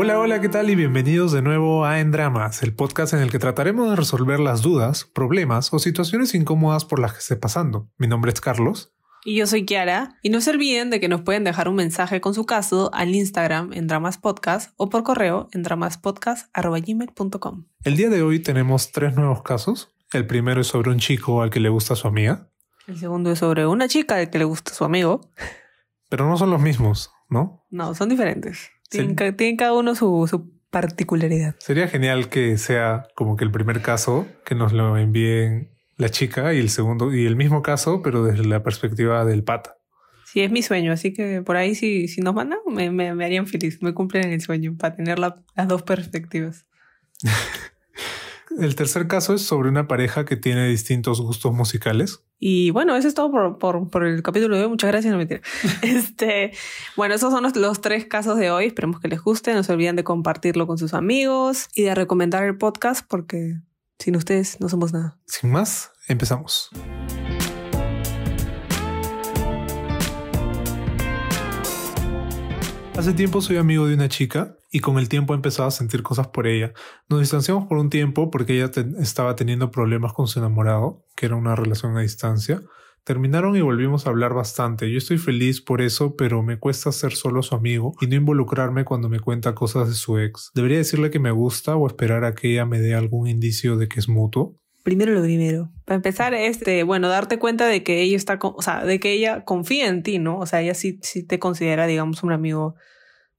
Hola, hola, ¿qué tal? Y bienvenidos de nuevo a En Dramas, el podcast en el que trataremos de resolver las dudas, problemas o situaciones incómodas por las que esté pasando. Mi nombre es Carlos. Y yo soy Kiara. Y no se olviden de que nos pueden dejar un mensaje con su caso al Instagram en Dramas Podcast o por correo en dramaspodcast.gmail.com. El día de hoy tenemos tres nuevos casos. El primero es sobre un chico al que le gusta su amiga. El segundo es sobre una chica al que le gusta su amigo. Pero no son los mismos, ¿no? No, son diferentes. Tienen, ca- tienen cada uno su, su particularidad. Sería genial que sea como que el primer caso que nos lo envíen la chica y el segundo y el mismo caso, pero desde la perspectiva del pata. Sí, es mi sueño, así que por ahí si, si nos mandan me, me, me harían feliz, me cumplen el sueño para tener la- las dos perspectivas. El tercer caso es sobre una pareja que tiene distintos gustos musicales. Y bueno, eso es todo por, por, por el capítulo de hoy. Muchas gracias, no mentira. este, bueno, esos son los, los tres casos de hoy. Esperemos que les guste. No se olviden de compartirlo con sus amigos y de recomendar el podcast porque sin ustedes no somos nada. Sin más, empezamos. Hace tiempo soy amigo de una chica y con el tiempo he empezado a sentir cosas por ella. Nos distanciamos por un tiempo porque ella estaba teniendo problemas con su enamorado, que era una relación a distancia. Terminaron y volvimos a hablar bastante. Yo estoy feliz por eso, pero me cuesta ser solo su amigo y no involucrarme cuando me cuenta cosas de su ex. ¿Debería decirle que me gusta o esperar a que ella me dé algún indicio de que es mutuo? Primero lo primero. Para empezar, este, bueno, darte cuenta de que ella está, con- de que ella confía en ti, ¿no? O sea, ella sí, sí te considera, digamos, un amigo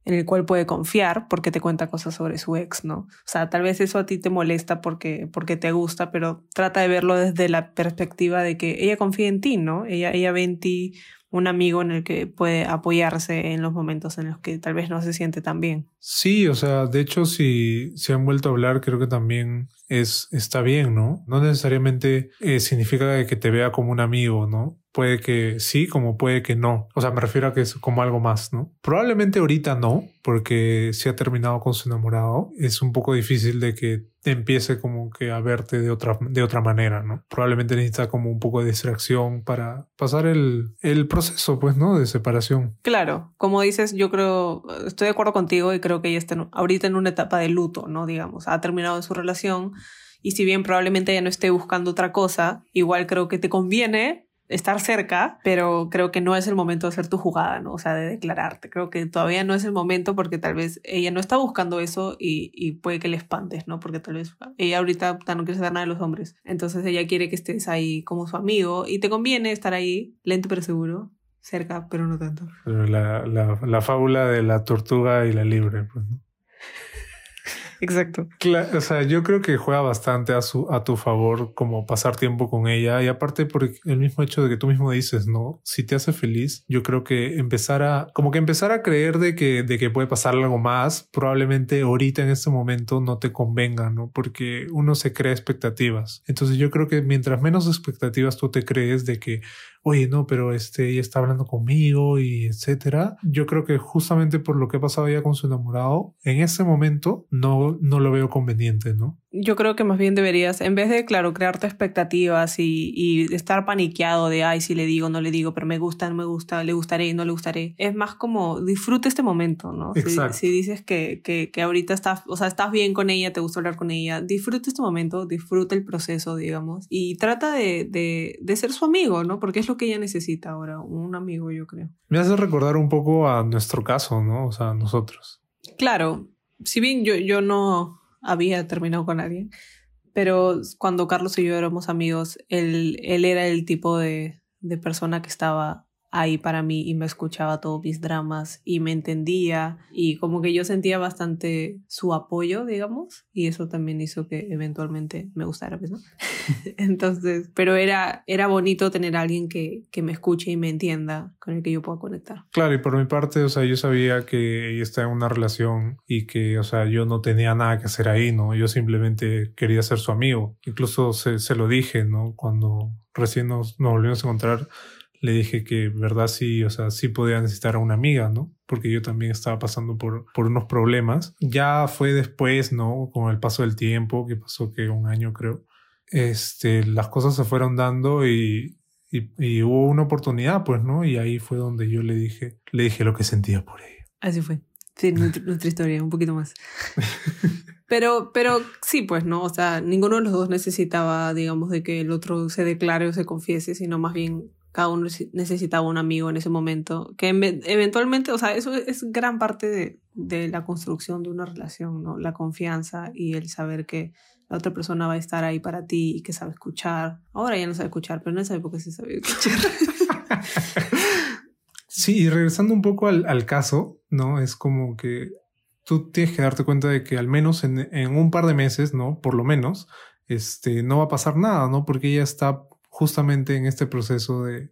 en el cual puede confiar porque te cuenta cosas sobre su ex, ¿no? O sea, tal vez eso a ti te molesta porque, porque te gusta, pero trata de verlo desde la perspectiva de que ella confía en ti, ¿no? Ella, ella ve en ti un amigo en el que puede apoyarse en los momentos en los que tal vez no se siente tan bien. Sí, o sea, de hecho, si se han vuelto a hablar, creo que también es, está bien, ¿no? No necesariamente eh, significa que te vea como un amigo, ¿no? Puede que sí, como puede que no. O sea, me refiero a que es como algo más, ¿no? Probablemente ahorita no, porque si ha terminado con su enamorado, es un poco difícil de que empiece como que a verte de otra, de otra manera, ¿no? Probablemente necesita como un poco de distracción para pasar el, el proceso, pues, ¿no? De separación. Claro, como dices, yo creo, estoy de acuerdo contigo y creo que ella está ahorita en una etapa de luto, ¿no? Digamos, ha terminado su relación y si bien probablemente ella no esté buscando otra cosa, igual creo que te conviene estar cerca, pero creo que no es el momento de hacer tu jugada, ¿no? O sea, de declararte. Creo que todavía no es el momento porque tal vez ella no está buscando eso y, y puede que le espantes, ¿no? Porque tal vez ella ahorita no quiere saber nada de los hombres. Entonces ella quiere que estés ahí como su amigo y te conviene estar ahí, lento pero seguro, cerca, pero no tanto. La, la, la fábula de la tortuga y la libre, pues, ¿no? Exacto. O sea, yo creo que juega bastante a, su, a tu favor como pasar tiempo con ella y aparte por el mismo hecho de que tú mismo dices, ¿no? Si te hace feliz, yo creo que empezar a, como que empezar a creer de que, de que puede pasar algo más, probablemente ahorita en este momento no te convenga, ¿no? Porque uno se crea expectativas. Entonces yo creo que mientras menos expectativas tú te crees de que, oye, no, pero este, ella está hablando conmigo y etcétera, yo creo que justamente por lo que ha pasado ya con su enamorado, en ese momento no, no lo veo conveniente, ¿no? Yo creo que más bien deberías, en vez de, claro, crearte expectativas y, y estar paniqueado de, ay, si le digo, no le digo, pero me gusta, no me gusta, le gustaré, no le gustaré, es más como disfruta este momento, ¿no? Si- Exacto. Si, dices que, que, que ahorita estás, o sea, estás bien con ella, te gusta hablar con ella, disfruta este momento, disfruta el proceso, digamos, y trata de, de, de ser su amigo, ¿no? Porque es lo que ella necesita ahora, un amigo, yo creo. Me hace recordar un poco a nuestro caso, ¿no? O sea, nosotros. Claro, si bien yo, yo no había terminado con nadie, pero cuando Carlos y yo éramos amigos, él, él era el tipo de, de persona que estaba ahí para mí y me escuchaba todos mis dramas y me entendía y como que yo sentía bastante su apoyo, digamos, y eso también hizo que eventualmente me gustara, pues, ¿no? Entonces, pero era, era bonito tener alguien que, que me escuche y me entienda, con el que yo pueda conectar. Claro, y por mi parte, o sea, yo sabía que ella estaba en una relación y que, o sea, yo no tenía nada que hacer ahí, ¿no? Yo simplemente quería ser su amigo. Incluso se, se lo dije, ¿no? Cuando recién nos, nos volvimos a encontrar, le dije que, verdad, sí, o sea, sí podía necesitar a una amiga, ¿no? Porque yo también estaba pasando por, por unos problemas. Ya fue después, ¿no? Con el paso del tiempo, que pasó que un año creo, este, las cosas se fueron dando y, y, y hubo una oportunidad, pues, ¿no? Y ahí fue donde yo le dije, le dije lo que sentía por ella. Así fue. Sí, nuestra historia, un poquito más. Pero, pero sí, pues, ¿no? O sea, ninguno de los dos necesitaba, digamos, de que el otro se declare o se confiese, sino más bien cada uno necesitaba un amigo en ese momento, que eventualmente, o sea, eso es gran parte de, de, la construcción de una relación, ¿no? La confianza y el saber que la otra persona va a estar ahí para ti y que sabe escuchar. Ahora ya no sabe escuchar, pero en esa época sí sabía escuchar. sí, y regresando un poco al, al caso, ¿no? Es como que tú tienes que darte cuenta de que al menos en, en, un par de meses, ¿no? Por lo menos, este, no va a pasar nada, ¿no? Porque ella está justamente en este proceso de,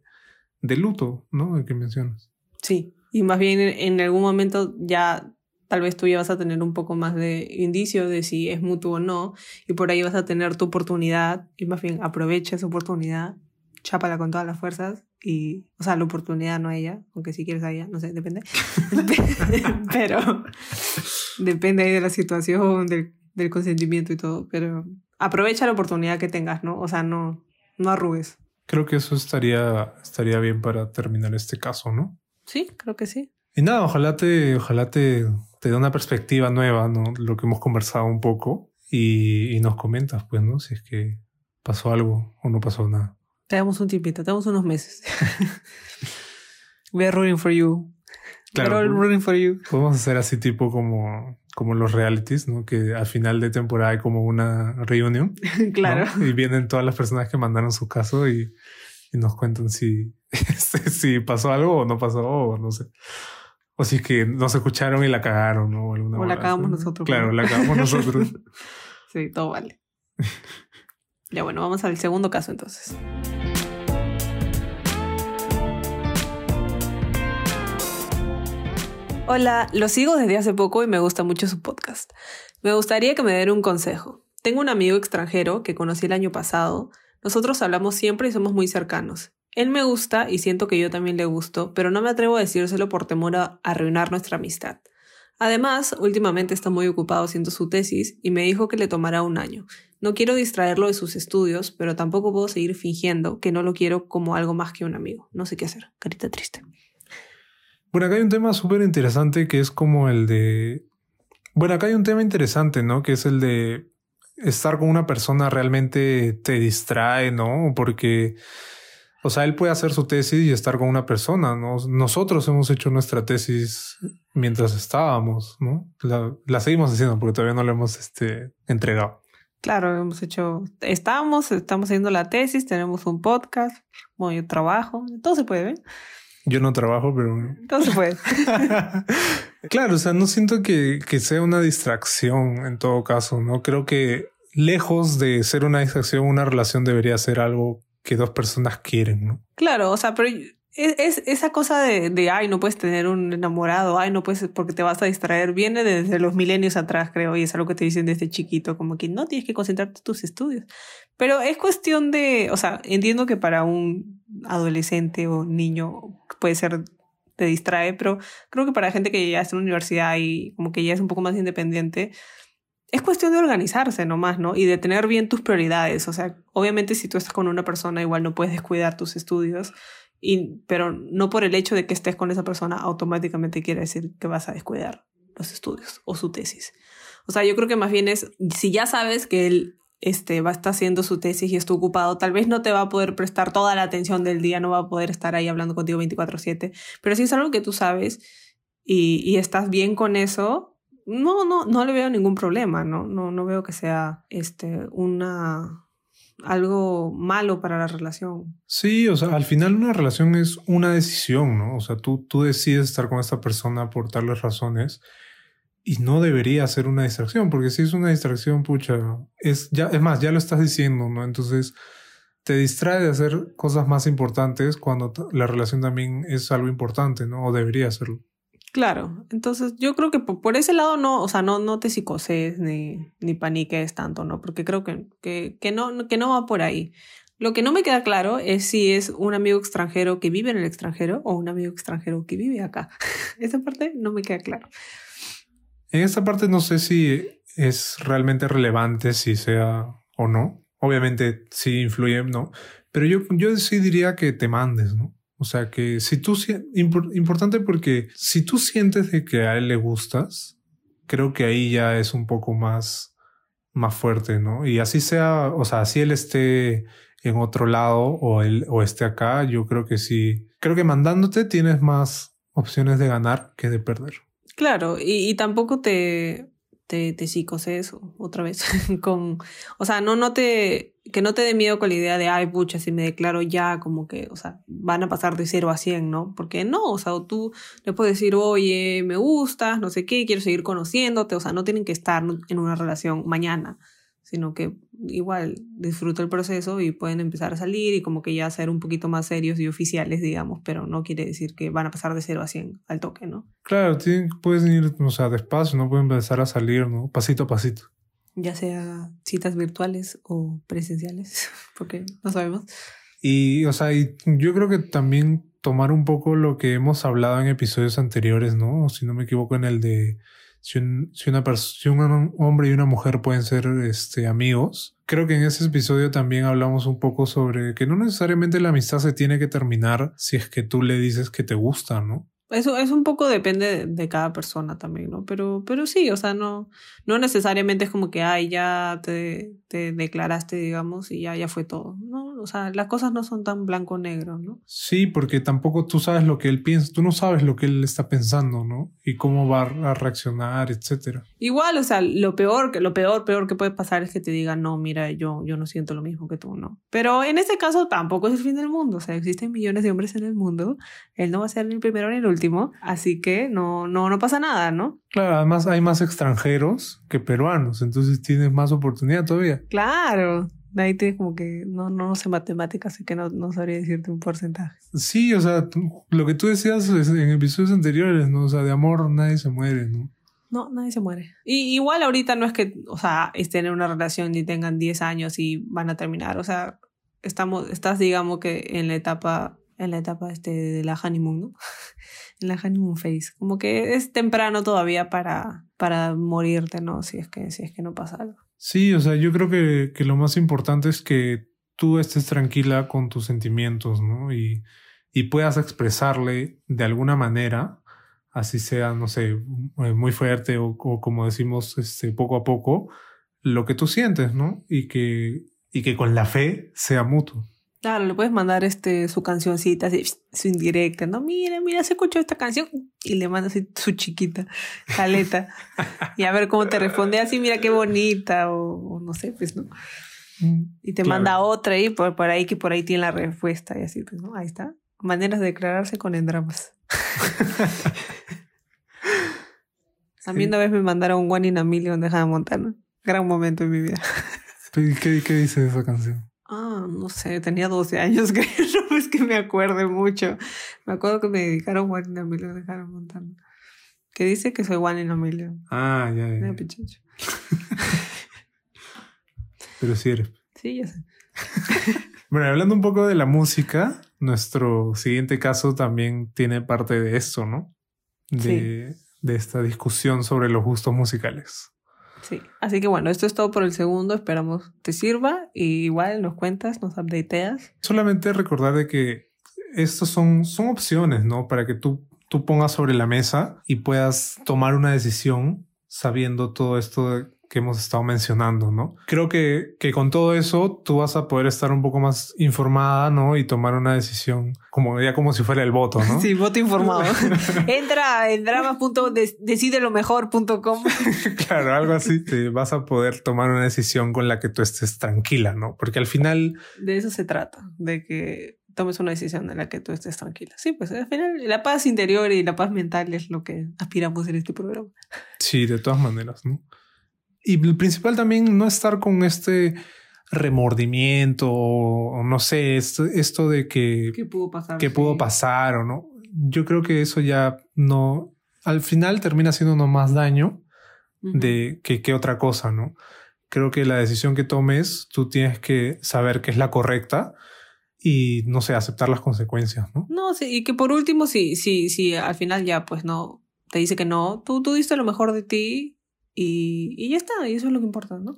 de luto, ¿no? El que mencionas. Sí, y más bien en, algún momento ya tal vez tú ya vas a tener un poco más de indicio de si es mutuo o no, y por ahí vas a tener tu oportunidad, y más bien aprovecha esa oportunidad, chápala con todas las fuerzas, y, o sea, la oportunidad no a ella, aunque si quieres a ella, no sé, depende. pero depende ahí de la situación, del, del, consentimiento y todo, pero aprovecha la oportunidad que tengas, ¿no? O sea, no, no arrugues. Creo que eso estaría, estaría bien para terminar este caso, ¿no? Sí, creo que sí. Y nada, ojalá te, ojalá te, te dé una perspectiva nueva, ¿no? Lo que hemos conversado un poco y, y nos comentas, pues, ¿no? Si es que pasó algo o no pasó nada. Te damos un tiempito, te damos unos meses. We're rooting for you. Claro, We're rooting for you. Podemos hacer así tipo como, como los realities, ¿no? Que al final de temporada hay como una reunión. claro. Y vienen todas las personas que mandaron su caso y, y nos cuentan si, si pasó algo o no pasó o no sé. O si es que nos escucharon y la cagaron, ¿no? O, la cagamos nosotros. Claro, la cagamos nosotros. sí, todo vale. Ya bueno, vamos al segundo caso entonces. Hola, lo sigo desde hace poco y me gusta mucho su podcast. Me gustaría que me den un consejo. Tengo un amigo extranjero que conocí el año pasado. Nosotros hablamos siempre y somos muy cercanos. Él me gusta y siento que yo también le gusto, pero no me atrevo a decírselo por temor a arruinar nuestra amistad. Además, últimamente está muy ocupado haciendo su tesis y me dijo que le tomará un año. No quiero distraerlo de sus estudios, pero tampoco puedo seguir fingiendo que no lo quiero como algo más que un amigo. No sé qué hacer. Carita triste. Bueno, acá hay un tema súper interesante que es como el de... Bueno, acá hay un tema interesante, ¿no? Que es el de estar con una persona realmente te distrae, ¿no? Porque, o sea, él puede hacer su tesis y estar con una persona, ¿no? Nosotros hemos hecho nuestra tesis mientras estábamos, ¿no? La, la seguimos haciendo porque todavía no la hemos este, entregado. Claro, hemos hecho, estamos, estamos haciendo la tesis, tenemos un podcast, bueno, yo trabajo, todo se puede, ver. Yo no trabajo, pero... Todo se puede. claro, o sea, no siento que, que sea una distracción en todo caso, ¿no? Creo que lejos de ser una distracción, una relación debería ser algo que dos personas quieren, ¿no? Claro, o sea, pero es, esa cosa de, de, ay, no puedes tener un enamorado, ay, no puedes porque te vas a distraer, viene desde los milenios atrás, creo, y es algo que te dicen desde chiquito, como que no tienes que concentrarte en tus estudios. Pero es cuestión de, o sea, entiendo que para un adolescente o niño puede ser, te distrae, pero creo que para gente que ya está en la universidad y como que ya es un poco más independiente, es cuestión de organizarse nomás, ¿no? Y de tener bien tus prioridades. O sea, obviamente si tú estás con una persona, igual no puedes descuidar tus estudios y, pero no por el hecho de que estés con esa persona automáticamente quiere decir que vas a descuidar los estudios o su tesis. O sea, yo creo que más bien es, si ya sabes que él este, va a estar haciendo su tesis y está ocupado, tal vez no te va a poder prestar toda la atención del día, no va a poder estar ahí hablando contigo 24/7, pero si es algo que tú sabes y, y estás bien con eso, no, no, no le veo ningún problema, no, no, no veo que sea este, una, algo malo para la relación. Sí, o sea, al final una relación es una decisión, ¿no? O sea, tú, tú decides estar con esta persona por tales razones y no debería ser una distracción, porque si es una distracción, pucha, es, ya, es más, ya lo estás diciendo, ¿no? Entonces te distrae de hacer cosas más importantes cuando la relación también es algo importante, ¿no? O debería serlo. Claro, entonces yo creo que por, ese lado no, o sea, no, no te psicoses ni, ni paniques tanto, ¿no? Porque creo que, que, que, no, que no va por ahí. Lo que no me queda claro es si es un amigo extranjero que vive en el extranjero o un amigo extranjero que vive acá. Esa parte no me queda claro. En esta parte no sé si es realmente relevante si sea o no. Obviamente sí influye, ¿no? Pero yo, yo sí diría que te mandes, ¿no? O sea que si tú, importante porque si tú sientes de que a él le gustas, creo que ahí ya es un poco más, más fuerte, ¿no? Y así sea, o sea, si él esté en otro lado o él o esté acá, yo creo que sí, creo que mandándote tienes más opciones de ganar que de perder. Claro, y, y tampoco te, te, te eso otra vez. con, o sea, no, no te, que no te dé miedo con la idea de, ay, pucha, si me declaro ya, como que, o sea, van a pasar de 0 a 100, ¿no? Porque no, o sea, tú le puedes decir, oye, me gustas, no sé qué, quiero seguir conociéndote, o sea, no tienen que estar en una relación mañana sino que igual disfruto el proceso y pueden empezar a salir y como que ya ser un poquito más serios y oficiales, digamos, pero no quiere decir que van a pasar de 0 a 100 al toque, ¿no? Claro, tienen, pueden ir, o sea, despacio, no pueden empezar a salir, ¿no? Pasito a pasito. Ya sea citas virtuales o presenciales, porque no sabemos. Y, o sea, y yo creo que también tomar un poco lo que hemos hablado en episodios anteriores, ¿no? Si no me equivoco, en el de si un, si un hombre y una mujer pueden ser este, amigos. Creo que en ese episodio también hablamos un poco sobre que no necesariamente la amistad se tiene que terminar si es que tú le dices que te gusta, ¿no? Eso es un poco depende de, cada persona también, ¿no? Pero, pero sí, o sea, no, no necesariamente es como que, ay, ya te, te declaraste, digamos, y ya, ya fue todo, ¿no? O sea, las cosas no son tan blanco-negro, ¿no? Sí, porque tampoco tú sabes lo que él piensa, tú no sabes lo que él está pensando, ¿no? Y cómo va a reaccionar, etcétera. Igual, o sea, lo peor, lo peor, peor que puede pasar es que te digan, no, mira, yo, yo no siento lo mismo que tú, ¿no? Pero en este caso tampoco es el fin del mundo, o sea, existen millones de hombres en el mundo, él no va a ser el primero ni el último, así que no, no, no pasa nada, ¿no? Claro, además hay más extranjeros que peruanos, entonces tienes más oportunidad todavía. Claro, ahí tienes como que no, no sé matemáticas, así que no, no sabría decirte un porcentaje. Sí, o sea, lo que tú decías en episodios anteriores, ¿no? O sea, de amor nadie se muere, ¿no? No, nadie se muere. Y igual ahorita no es que, o sea, estén en una relación y tengan 10 años y van a terminar. O sea, estamos, estás, digamos que en la etapa, en la etapa este de la honeymoon, ¿no? en la honeymoon phase. Como que es temprano todavía para, para morirte, ¿no? Si es que, si es que no pasa algo. Sí, o sea, yo creo que, que lo más importante es que tú estés tranquila con tus sentimientos, ¿no? Y, y puedas expresarle de alguna manera, así sea, no sé, eh, muy fuerte o, como decimos, este, poco a poco, lo que tú sientes, ¿no? Y que, y que con la fe sea mutuo. Claro, le puedes mandar este, su cancioncita, así, su indirecta, ¿no? Mira, mira, se escuchó esta canción y le mandas su chiquita caleta y a ver cómo te responde así, mira qué bonita o, no sé, pues, ¿no? Mm, y te manda otra y por, por, ahí que por ahí tiene la respuesta y así, pues, ¿no? Ahí está. Maneras de declararse con endramas. a mí una vez me mandaron One in a Million de Hannah Montana. Gran momento en mi vida. ¿Qué, qué dice esa canción? Ah, no sé, tenía 12 años, creo, no es que me acuerde mucho. Me acuerdo que me dedicaron One in a Million de Hannah Montana. Que dice que soy One in a Million. Ah, ya, ya. Pero sí eres. Sí, ya sé. bueno, hablando un poco de la música, nuestro siguiente caso también tiene parte de esto, ¿no? De, de esta discusión sobre los gustos musicales. Sí, así que bueno, esto es todo por el segundo. Esperamos te sirva y igual nos cuentas, nos updateas. Solamente recordar de que estos son, son opciones, ¿no? Para que tú, tú pongas sobre la mesa y puedas tomar una decisión sabiendo todo esto de que hemos estado mencionando, ¿no? Creo que, que con todo eso tú vas a poder estar un poco más informada, ¿no? Y tomar una decisión como ya como si fuera el voto, ¿no? Sí, voto informado. Entra en drama.decidelomejor.com. claro, algo así. Te vas a poder tomar una decisión con la que tú estés tranquila, ¿no? Porque al final... De eso se trata, de que tomes una decisión en la que tú estés tranquila. Sí, pues al final la paz interior y la paz mental es lo que aspiramos en este programa. Sí, de todas maneras, ¿no? Y el principal también no estar con este remordimiento o no sé, esto, esto de que... ¿Qué pudo pasar? ¿Qué pudo pasar o no? Yo creo que eso ya no... Al final termina haciendo más daño de que, que otra cosa, ¿no? Creo que la decisión que tomes, tú tienes que saber que es la correcta y no sé, aceptar las consecuencias, ¿no? No, sí, y que por último, si, si, si al final ya pues no te dice que no, tú, tú diste lo mejor de ti y, y ya está, y eso es lo que importa, ¿no?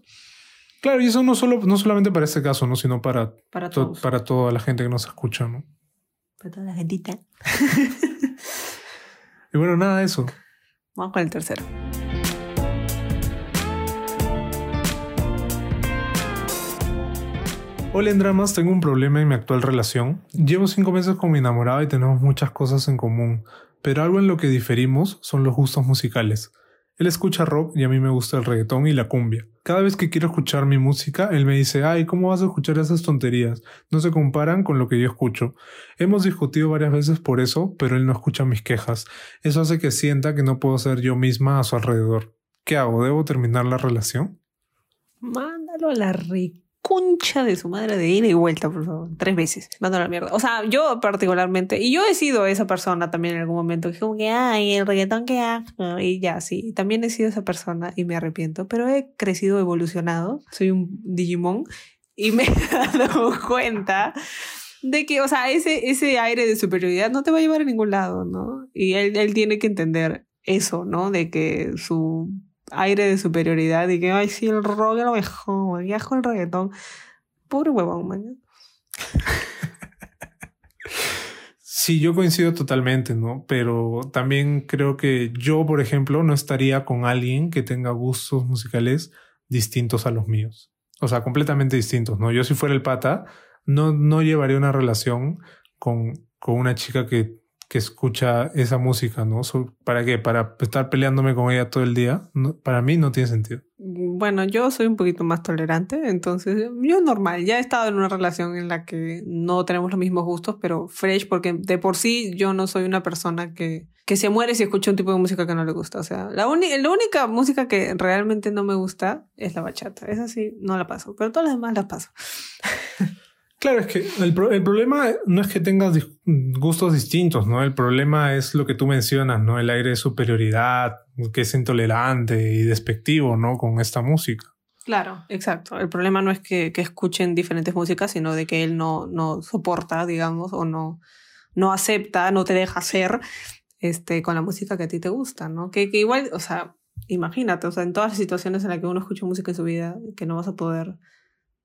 Claro, y eso no, solo, no solamente para este caso, ¿no? sino para, para, para toda la gente que nos escucha, ¿no? Para toda la gentita. y bueno, nada de eso. Vamos con el tercero. Hola en dramas, tengo un problema en mi actual relación. Llevo cinco meses con mi enamorada y tenemos muchas cosas en común, pero algo en lo que diferimos son los gustos musicales. Él escucha rock y a mí me gusta el reggaetón y la cumbia. Cada vez que quiero escuchar mi música, él me dice, ay, ¿cómo vas a escuchar esas tonterías? No se comparan con lo que yo escucho. Hemos discutido varias veces por eso, pero él no escucha mis quejas. Eso hace que sienta que no puedo ser yo misma a su alrededor. ¿Qué hago? ¿Debo terminar la relación? Mándalo a la rica concha de su madre de ida y vuelta, por favor. Tres veces. Mando la mierda. O sea, yo particularmente, y yo he sido esa persona también en algún momento, que como que, ay, el reggaetón que hago, y ya, sí. También he sido esa persona y me arrepiento, pero he crecido, evolucionado. Soy un Digimon y me he dado cuenta de que, o sea, ese, ese aire de superioridad no te va a llevar a ningún lado, ¿no? Y él, él tiene que entender eso, ¿no? De que su aire de superioridad y que, ay, sí, el rock es lo mejor, viajo el reggaetón. Pobre huevón, man. Sí, yo coincido totalmente, ¿no? Pero también creo que yo, por ejemplo, no estaría con alguien que tenga gustos musicales distintos a los míos. O sea, completamente distintos, ¿no? Yo si fuera el pata, no, no llevaría una relación con, con una chica que que escucha esa música, ¿no? ¿Para qué? ¿Para estar peleándome con ella todo el día? para mí no tiene sentido. Bueno, yo soy un poquito más tolerante, entonces yo normal, ya he estado en una relación en la que no tenemos los mismos gustos, pero fresh, porque de por sí yo no soy una persona que, que se muere si escucha un tipo de música que no le gusta. O sea, la, la única música que realmente no me gusta es la bachata. Esa sí, no la paso, pero todas las demás las paso. Claro, es que el, el, problema no es que tengas gustos distintos, ¿no? El problema es lo que tú mencionas, ¿no? El aire de superioridad, que es intolerante y despectivo, ¿no? Con esta música. Claro, exacto. El problema no es que, que escuchen diferentes músicas, sino de que él no, no soporta, digamos, o no, no acepta, no te deja hacer este, con la música que a ti te gusta, ¿no? Que, que igual, o sea, imagínate, o sea, en todas las situaciones en las que uno escucha música en su vida, que no vas a poder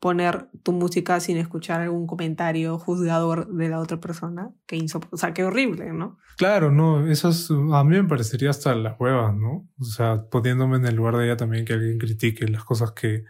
poner tu música sin escuchar algún comentario juzgador de la otra persona. Que o sea, qué horrible, ¿no? Claro, no, eso es, a mí me parecería hasta la hueva, ¿no? O sea, poniéndome en el lugar de ella también que alguien critique las cosas que,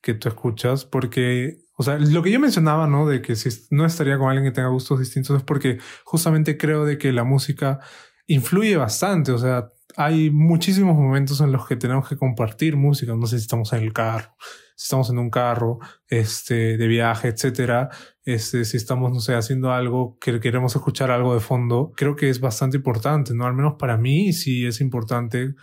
que tú escuchas, porque, o sea, lo que yo mencionaba, ¿no? De que si no estaría con alguien que tenga gustos distintos es porque justamente creo de que la música influye bastante, o sea, hay muchísimos momentos en los que tenemos que compartir música, no sé si estamos en el carro, si estamos en un carro, este, de viaje, etcétera, este, si estamos, no sé, haciendo algo que queremos escuchar algo de fondo, creo que es bastante importante, ¿no? Al menos para mí sí es importante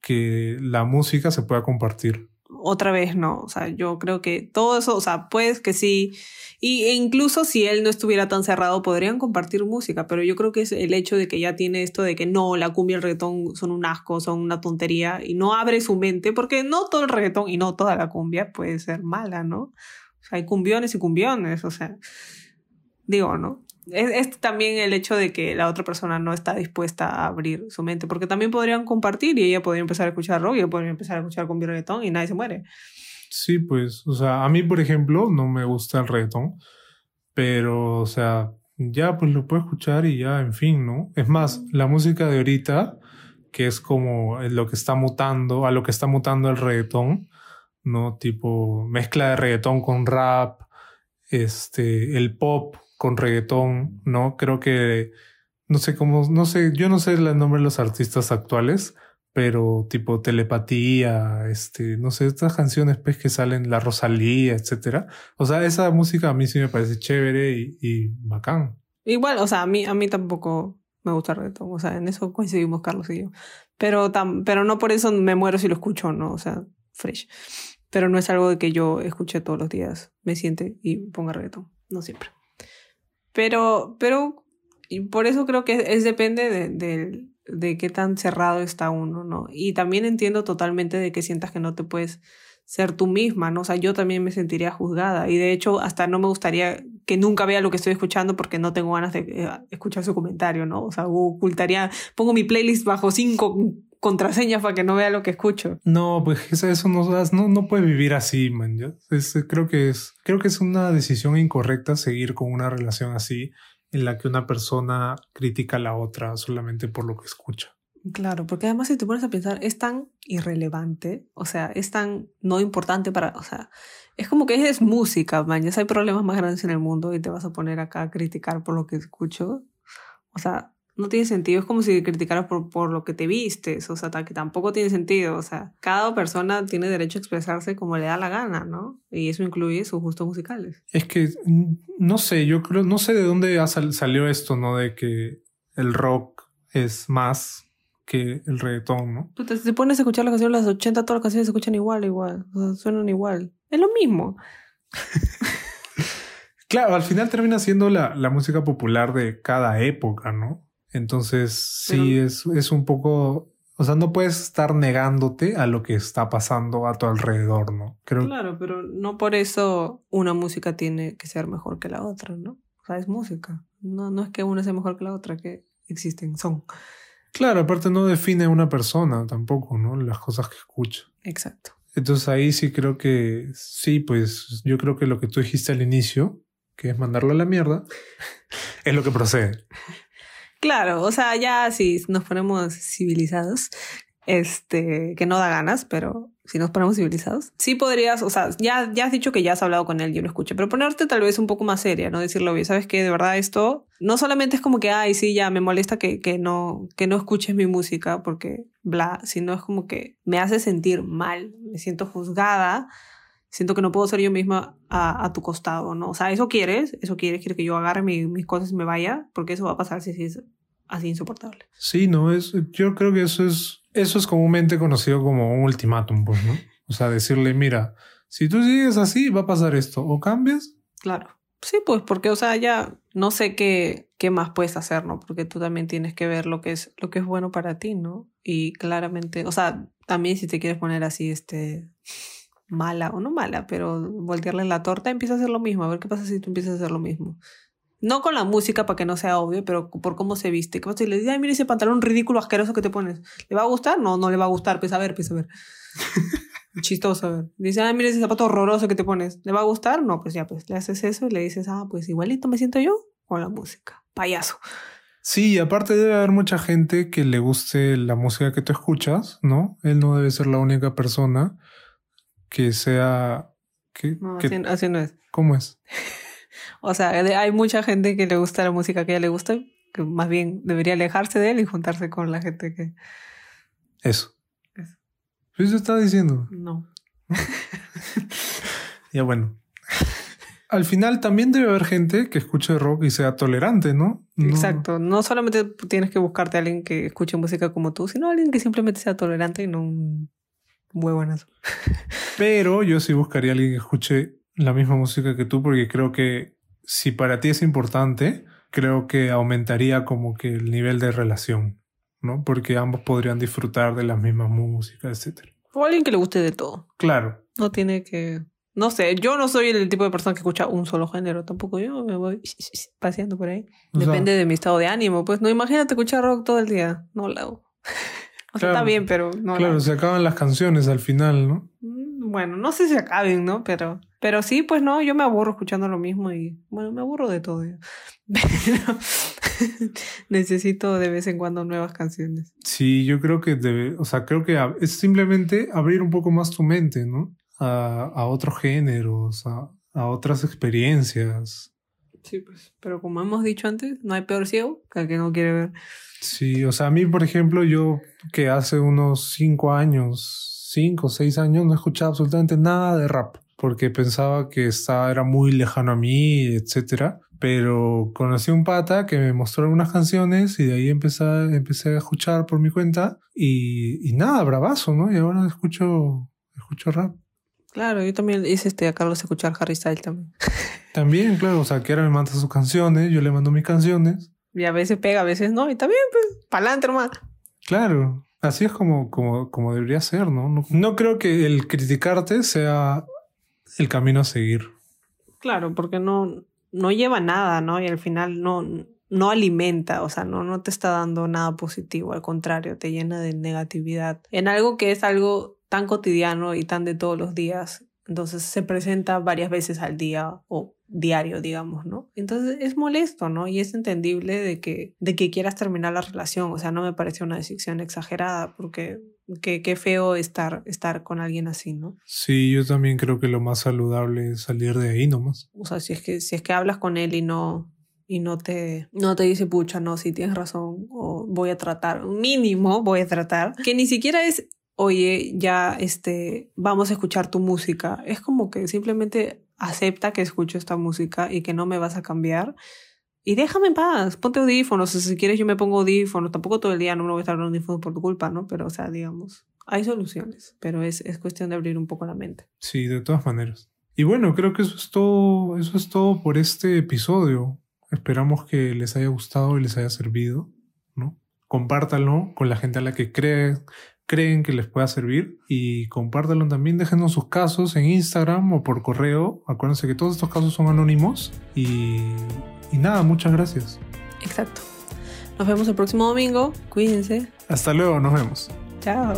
que la música se pueda compartir otra vez no. O sea, yo creo que todo eso, o sea, pues que sí. Y, e incluso si él no estuviera tan cerrado, podrían compartir música, pero yo creo que es el hecho de que ya tiene esto de que no, la cumbia y el reggaetón son un asco, son una tontería, y no abre su mente, porque no todo el reggaetón y no toda la cumbia puede ser mala, ¿no? O sea, hay cumbiones y cumbiones, o sea, digo, ¿no? Es, también el hecho de que la otra persona no está dispuesta a abrir su mente, porque también podrían compartir y ella podría empezar a escuchar rock y ella podría empezar a escuchar con reggaetón y nadie se muere. Sí, pues, o sea, a mí, por ejemplo, no me gusta el reggaetón, pero, o sea, ya pues lo puedo escuchar y ya, en fin, ¿no? Es más, la música de ahorita, que es como lo que está mutando, a lo que está mutando el reggaetón, ¿no? Tipo mezcla de reggaetón con rap, este, el pop con reggaetón, ¿no? Creo que, no sé cómo, no sé, yo no sé el nombre de los artistas actuales, pero tipo telepatía, este, no sé, estas canciones pues que salen, la Rosalía, etcétera. O sea, esa música a mí sí me parece chévere y, y bacán. Igual, o sea, a mí, a mí tampoco me gusta el reggaetón, o sea, en eso coincidimos Carlos y yo. Pero, tam, pero no por eso me muero si lo escucho, ¿no? O sea, fresh. Pero no es algo de que yo escuche todos los días, me siente y ponga reggaetón, no siempre. Pero, pero, y por eso creo que es, depende de, de, de, qué tan cerrado está uno, ¿no? Y también entiendo totalmente de que sientas que no te puedes ser tú misma, ¿no? O sea, yo también me sentiría juzgada y de hecho hasta no me gustaría que nunca vea lo que estoy escuchando porque no tengo ganas de eh, escuchar su comentario, ¿no? O sea, ocultaría, pongo mi playlist bajo cinco contraseñas para que no vea lo que escucho. No, pues eso no, no, no puede vivir así, man. Es, creo, que es, creo que es una decisión incorrecta seguir con una relación así en la que una persona critica a la otra solamente por lo que escucha. Claro, porque además si te pones a pensar, es tan irrelevante, o sea, es tan no importante para, o sea, es como que es música, man, ya hay problemas más grandes en el mundo y te vas a poner acá a criticar por lo que escucho. O sea, no tiene sentido, es como si criticaras por, por lo que te vistes, o sea, que tampoco tiene sentido, o sea, cada persona tiene derecho a expresarse como le da la gana, ¿no? Y eso incluye sus gustos musicales. Es que, no sé, yo creo, no sé de dónde salió esto, ¿no? De que el rock es más que el reggaetón, ¿no? Tú te, pones a escuchar las canciones de los 80, todas las canciones se escuchan igual, igual, o sea, suenan igual. Es lo mismo. claro, al final termina siendo la, la, música popular de cada época, ¿no? Entonces, sí, es, es un poco o sea, no puedes estar negándote a lo que está pasando a tu alrededor, ¿no? Creo... Claro, pero no por eso una música tiene que ser mejor que la otra, ¿no? O sea, es música. No, no es que una sea mejor que la otra, que existen, son. Claro, aparte no define a una persona tampoco, ¿no? Las cosas que escucha. Exacto. Entonces ahí sí creo que, sí, pues yo creo que lo que tú dijiste al inicio, que es mandarlo a la mierda, es lo que procede. Claro, o sea, ya si nos ponemos civilizados, este, que no da ganas, pero si nos ponemos civilizados, sí podrías, o sea, ya, ya has dicho que ya has hablado con él, yo lo escuché, pero ponerte tal vez un poco más seria, ¿no? Decirle, oye, ¿sabes qué? De verdad esto no solamente es como que, ay, sí, ya me molesta que, que, no, que no escuches mi música porque bla, sino es como que me hace sentir mal, me siento juzgada, siento que no puedo ser yo misma a, a tu costado, ¿no? O sea, eso quieres, eso quieres, quieres que yo agarre mis cosas y me vaya, porque eso va a pasar si, si así insoportable. Sí, no, es, yo creo que eso es eso es comúnmente conocido como un ultimátum, pues, ¿no? O sea, decirle, mira, si tú sigues así, va a pasar esto. ¿O cambias? Claro. Sí, pues, porque, o sea, ya no sé qué, qué más puedes hacer, ¿no? Porque tú también tienes que ver lo que es, lo que es bueno para ti, ¿no? Y claramente, o sea, también si te quieres poner así, este, mala o no mala, pero voltearle la torta, empieza a hacer lo mismo. A ver qué pasa si tú empiezas a hacer lo mismo. No con la música para que no sea obvio, pero por cómo se viste. ¿Qué pasa si le dices, ay, mira ese pantalón ridículo, asqueroso que te pones? ¿Le va a gustar? No, no le va a gustar. Pues a ver, pues a ver. Chistoso, a ver. Dice, ay, mira ese zapato horroroso que te pones. ¿Le va a gustar? No, pues ya, pues le haces eso y le dices, ah, pues igualito me siento yo con la música. Payaso. Sí, aparte debe haber mucha gente que le guste la música que tú escuchas, ¿no? Él no debe ser la única persona que sea... Que, no, así no es. ¿Cómo es? O sea, hay mucha gente que le gusta la música que a ella le gusta, que más bien debería alejarse de él y juntarse con la gente que... Eso. Eso. está diciendo? No. ya bueno. Al final también debe haber gente que escuche rock y sea tolerante, ¿no? Exacto. No solamente tienes que buscarte a alguien que escuche música como tú, sino alguien que simplemente sea tolerante y no un huevonazo. Pero yo sí buscaría a alguien que escuche la misma música que tú porque creo que si para ti es importante, creo que aumentaría como que el nivel de relación, ¿no? Porque ambos podrían disfrutar de las mismas músicas, etc. O alguien que le guste de todo. Claro. No tiene que... No sé, yo no soy el tipo de persona que escucha un solo género, tampoco yo me voy paseando por ahí. Depende de mi estado de ánimo, pues no imagínate escuchar rock todo el día, no lo hago. o sea, está bien, pero no Claro, se acaban las canciones al final, ¿no? Mm, bueno, no sé si acaben, ¿no? Pero pero sí, pues no, yo me aburro escuchando lo mismo y bueno, me aburro de todo. Pero necesito de vez en cuando nuevas canciones. Sí, yo creo que debe, o sea, creo que es simplemente abrir un poco más tu mente, ¿no? A, a otros géneros, a, a otras experiencias. Sí, pues, pero como hemos dicho antes, no hay peor ciego que el que no quiere ver. Sí, o sea, a mí, por ejemplo, yo que hace unos cinco años, cinco o seis años, no he escuchado absolutamente nada de rap porque pensaba que estaba, era muy lejano a mí, etcétera. Pero conocí un pata que me mostró algunas canciones y de ahí empecé, empecé a escuchar por mi cuenta y, y nada, bravazo, ¿no? Y ahora escucho, escucho rap. Claro, yo también hice este a Carlos escuchar Harry Styles también. También, claro, o sea, que ahora me manda sus canciones, yo le mando mis canciones. Y a veces pega, a veces no, y también, pues, pa'lante, hermano. Claro, así es como, como, como debería ser, ¿no? ¿no? No creo que el criticarte sea el camino a seguir. Claro, porque no, no lleva nada, ¿no? Y al final no, no alimenta, o sea, no, no te está dando nada positivo, al contrario, te llena de negatividad. En algo que es algo tan cotidiano y tan de todos los días, Entonces se presenta varias veces al día o diario, digamos, ¿no? Entonces es molesto, ¿no? Y es entendible de que, de que quieras terminar la relación. O sea, no me parece una decisión exagerada porque qué, qué feo estar, estar con alguien así, ¿no? Sí, yo también creo que lo más saludable es salir de ahí nomás. O sea, si es que, si es que hablas con él y no, y no te, no te dice, pucha, no, si tienes razón, o voy a tratar, mínimo voy a tratar, que ni siquiera es oye, ya este, vamos a escuchar tu música. Es como que simplemente acepta que escucho esta música y que no me vas a cambiar. Y déjame en paz, ponte audífonos. si quieres, yo me pongo audífonos. Tampoco todo el día no me voy a estar con audífonos por tu culpa, ¿no? Pero, o sea, digamos, hay soluciones, pero es, es cuestión de abrir un poco la mente. Sí, de todas maneras. Y bueno, creo que eso es todo, eso es todo por este episodio. Esperamos que les haya gustado y les haya servido, ¿no? Compártanlo con la gente a la que creen creen que les pueda servir y compártanlo también. Déjenos sus casos en Instagram o por correo. Acuérdense que todos estos casos son anónimos y, y nada, muchas gracias. Exacto. Nos vemos el próximo domingo. Cuídense. Hasta luego, nos vemos. Chao.